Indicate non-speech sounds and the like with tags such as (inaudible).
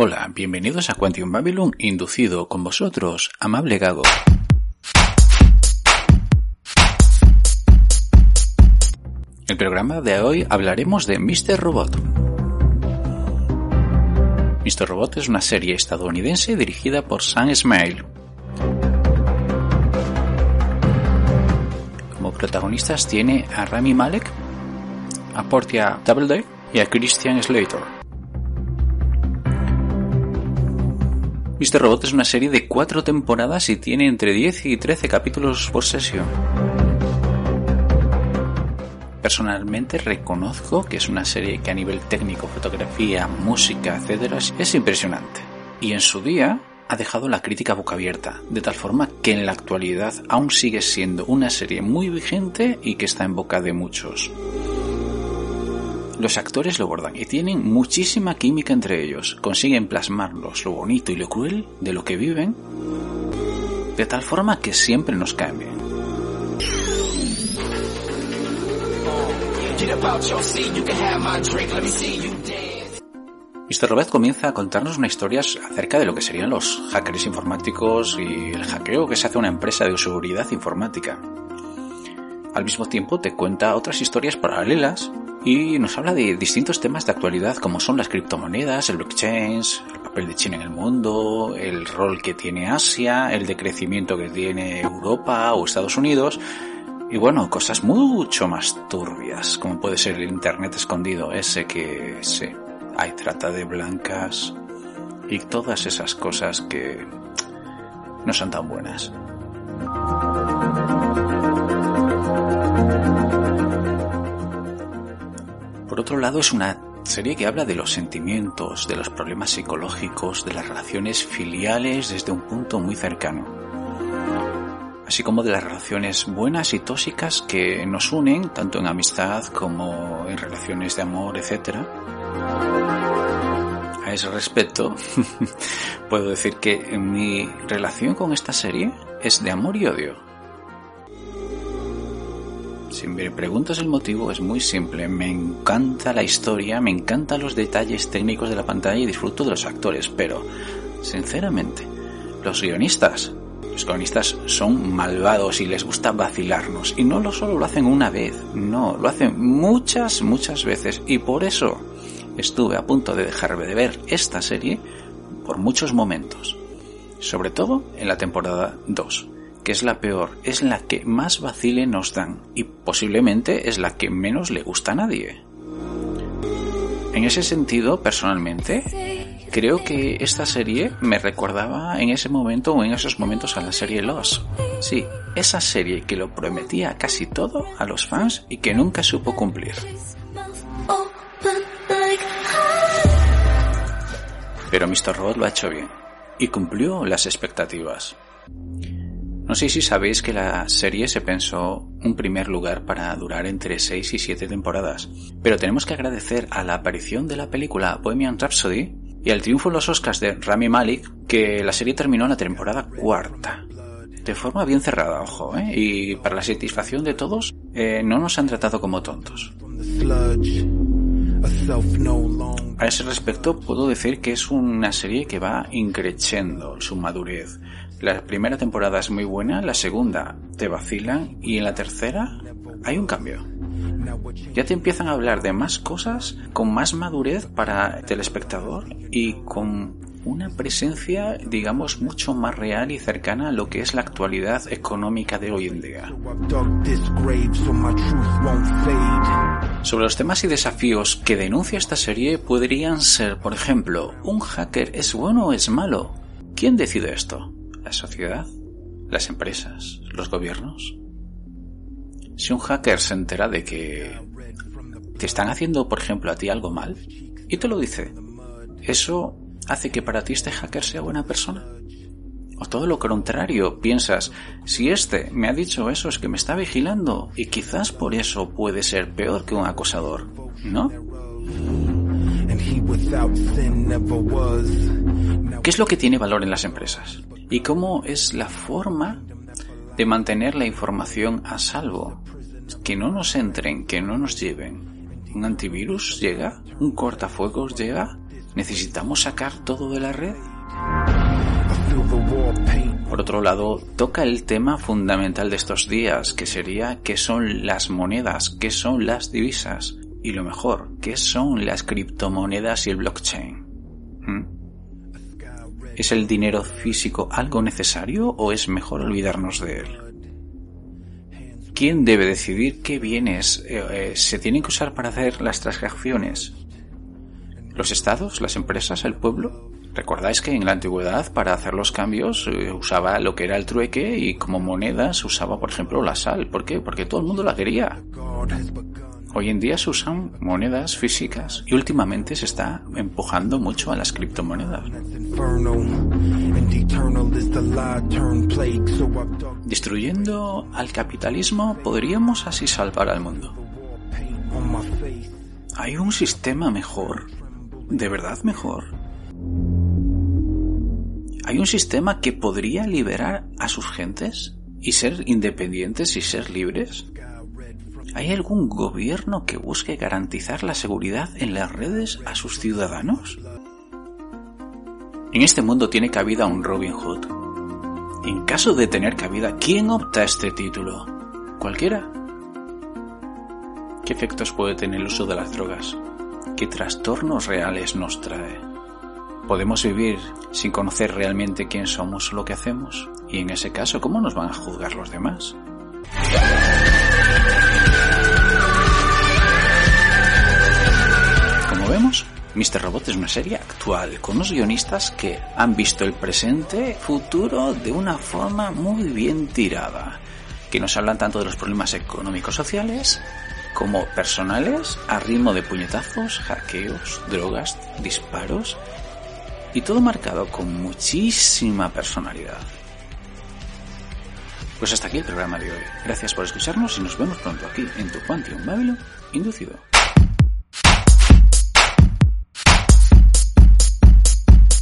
Hola, bienvenidos a Quantum Babylon, inducido con vosotros, amable Gago. El programa de hoy hablaremos de Mr. Robot. Mr. Robot es una serie estadounidense dirigida por Sam Smile. Como protagonistas tiene a Rami Malek, a Portia Doubleday y a Christian Slater. Mr. Robot es una serie de cuatro temporadas y tiene entre 10 y 13 capítulos por sesión. Personalmente reconozco que es una serie que a nivel técnico, fotografía, música, etc. es impresionante. Y en su día ha dejado la crítica boca abierta, de tal forma que en la actualidad aún sigue siendo una serie muy vigente y que está en boca de muchos. Los actores lo bordan y tienen muchísima química entre ellos. Consiguen plasmarlos lo bonito y lo cruel de lo que viven, de tal forma que siempre nos caen bien. Mr. Robert comienza a contarnos una historia acerca de lo que serían los hackers informáticos y el hackeo que se hace a una empresa de seguridad informática. Al mismo tiempo te cuenta otras historias paralelas y nos habla de distintos temas de actualidad como son las criptomonedas, el blockchain, el papel de China en el mundo, el rol que tiene Asia, el decrecimiento que tiene Europa o Estados Unidos y bueno, cosas mucho más turbias como puede ser el Internet escondido ese que se hay trata de blancas y todas esas cosas que no son tan buenas. Por otro lado, es una serie que habla de los sentimientos, de los problemas psicológicos, de las relaciones filiales desde un punto muy cercano. Así como de las relaciones buenas y tóxicas que nos unen, tanto en amistad como en relaciones de amor, etc. A ese respecto, (laughs) puedo decir que mi relación con esta serie es de amor y odio. Si me preguntas el motivo, es muy simple. Me encanta la historia, me encantan los detalles técnicos de la pantalla y disfruto de los actores, pero, sinceramente, los guionistas, los guionistas son malvados y les gusta vacilarnos. Y no lo solo lo hacen una vez, no, lo hacen muchas, muchas veces. Y por eso estuve a punto de dejarme de ver esta serie por muchos momentos. Sobre todo en la temporada 2 que es la peor, es la que más vacile nos dan y posiblemente es la que menos le gusta a nadie. En ese sentido, personalmente, creo que esta serie me recordaba en ese momento o en esos momentos a la serie Lost. Sí, esa serie que lo prometía casi todo a los fans y que nunca supo cumplir. Pero Mr. Robot lo ha hecho bien y cumplió las expectativas. No sé si sabéis que la serie se pensó un primer lugar para durar entre 6 y 7 temporadas, pero tenemos que agradecer a la aparición de la película Bohemian Rhapsody y al triunfo en los Oscars de Rami Malek que la serie terminó en la temporada cuarta. De forma bien cerrada, ojo, ¿eh? y para la satisfacción de todos, eh, no nos han tratado como tontos. A ese respecto puedo decir que es una serie que va increciendo su madurez. La primera temporada es muy buena, la segunda te vacilan y en la tercera hay un cambio. Ya te empiezan a hablar de más cosas con más madurez para el telespectador y con una presencia, digamos, mucho más real y cercana a lo que es la actualidad económica de hoy en día. Sobre los temas y desafíos que denuncia esta serie podrían ser, por ejemplo, ¿un hacker es bueno o es malo? ¿Quién decide esto? La sociedad, las empresas, los gobiernos. Si un hacker se entera de que te están haciendo, por ejemplo, a ti algo mal, y te lo dice, ¿eso hace que para ti este hacker sea buena persona? O todo lo contrario, piensas, si este me ha dicho eso es que me está vigilando y quizás por eso puede ser peor que un acosador, ¿no? ¿Qué es lo que tiene valor en las empresas? ¿Y cómo es la forma de mantener la información a salvo? Que no nos entren, que no nos lleven. ¿Un antivirus llega? ¿Un cortafuegos llega? ¿Necesitamos sacar todo de la red? Por otro lado, toca el tema fundamental de estos días, que sería qué son las monedas, qué son las divisas y lo mejor, qué son las criptomonedas y el blockchain. ¿Mm? ¿Es el dinero físico algo necesario o es mejor olvidarnos de él? ¿Quién debe decidir qué bienes eh, eh, se tienen que usar para hacer las transacciones? ¿Los estados, las empresas, el pueblo? Recordáis que en la antigüedad para hacer los cambios eh, usaba lo que era el trueque y como moneda se usaba por ejemplo la sal. ¿Por qué? Porque todo el mundo la quería. Hoy en día se usan monedas físicas y últimamente se está empujando mucho a las criptomonedas. Destruyendo al capitalismo podríamos así salvar al mundo. ¿Hay un sistema mejor? ¿De verdad mejor? ¿Hay un sistema que podría liberar a sus gentes y ser independientes y ser libres? ¿Hay algún gobierno que busque garantizar la seguridad en las redes a sus ciudadanos? En este mundo tiene cabida un Robin Hood. En caso de tener cabida, ¿quién opta este título? ¿Cualquiera? ¿Qué efectos puede tener el uso de las drogas? ¿Qué trastornos reales nos trae? ¿Podemos vivir sin conocer realmente quién somos o lo que hacemos? Y en ese caso, ¿cómo nos van a juzgar los demás? Vemos, Mr. Robot es una serie actual, con unos guionistas que han visto el presente, futuro de una forma muy bien tirada, que nos hablan tanto de los problemas económicos sociales como personales, a ritmo de puñetazos, hackeos, drogas, disparos, y todo marcado con muchísima personalidad. Pues hasta aquí el programa de hoy. Gracias por escucharnos y nos vemos pronto aquí en tu Quantum Babylon Inducido.